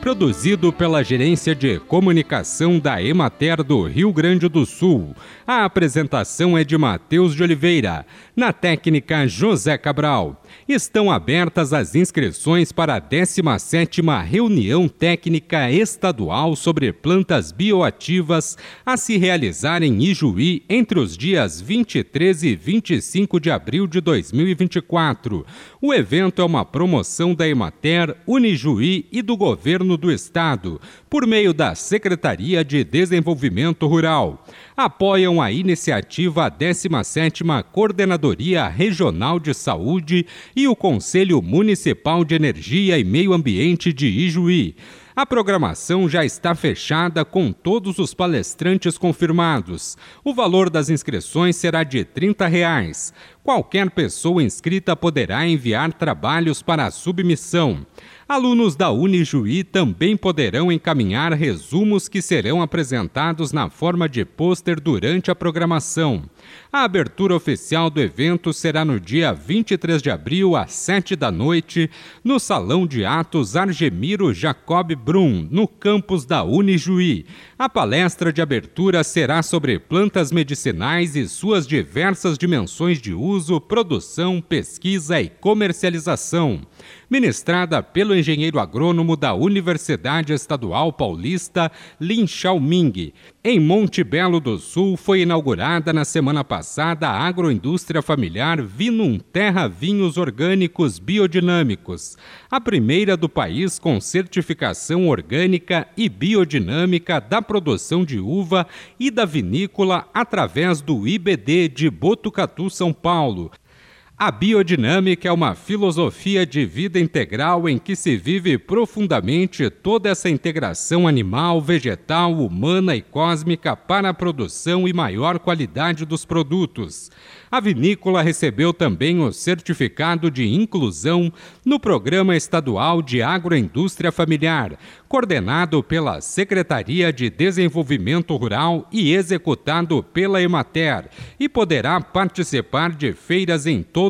produzido pela Gerência de Comunicação da Emater do Rio Grande do Sul. A apresentação é de Matheus de Oliveira, na técnica José Cabral. Estão abertas as inscrições para a 17ª Reunião Técnica Estadual sobre Plantas Bioativas a se realizar em Ijuí entre os dias 23 e 25 de abril de 2024. O evento é uma promoção da Emater, Unijuí e do Governo do Estado, por meio da Secretaria de Desenvolvimento Rural. Apoiam a iniciativa a 17ª Coordenadoria Regional de Saúde e o Conselho Municipal de Energia e Meio Ambiente de Ijuí. A programação já está fechada com todos os palestrantes confirmados. O valor das inscrições será de 30 reais. Qualquer pessoa inscrita poderá enviar trabalhos para a submissão. Alunos da Unijuí também poderão encaminhar resumos que serão apresentados na forma de pôster durante a programação. A abertura oficial do evento será no dia 23 de abril, às 7 da noite, no Salão de Atos Argemiro Jacob Brum, no campus da Unijuí. A palestra de abertura será sobre plantas medicinais e suas diversas dimensões de uso, produção, pesquisa e comercialização ministrada pelo engenheiro agrônomo da Universidade Estadual Paulista, Lin Xiaoming. Em Monte Belo do Sul foi inaugurada na semana passada a agroindústria familiar Vinum Terra Vinhos Orgânicos Biodinâmicos, a primeira do país com certificação orgânica e biodinâmica da produção de uva e da vinícola através do IBD de Botucatu, São Paulo, a biodinâmica é uma filosofia de vida integral em que se vive profundamente toda essa integração animal, vegetal, humana e cósmica para a produção e maior qualidade dos produtos. A vinícola recebeu também o certificado de inclusão no Programa Estadual de Agroindústria Familiar, coordenado pela Secretaria de Desenvolvimento Rural e executado pela Emater, e poderá participar de feiras em todo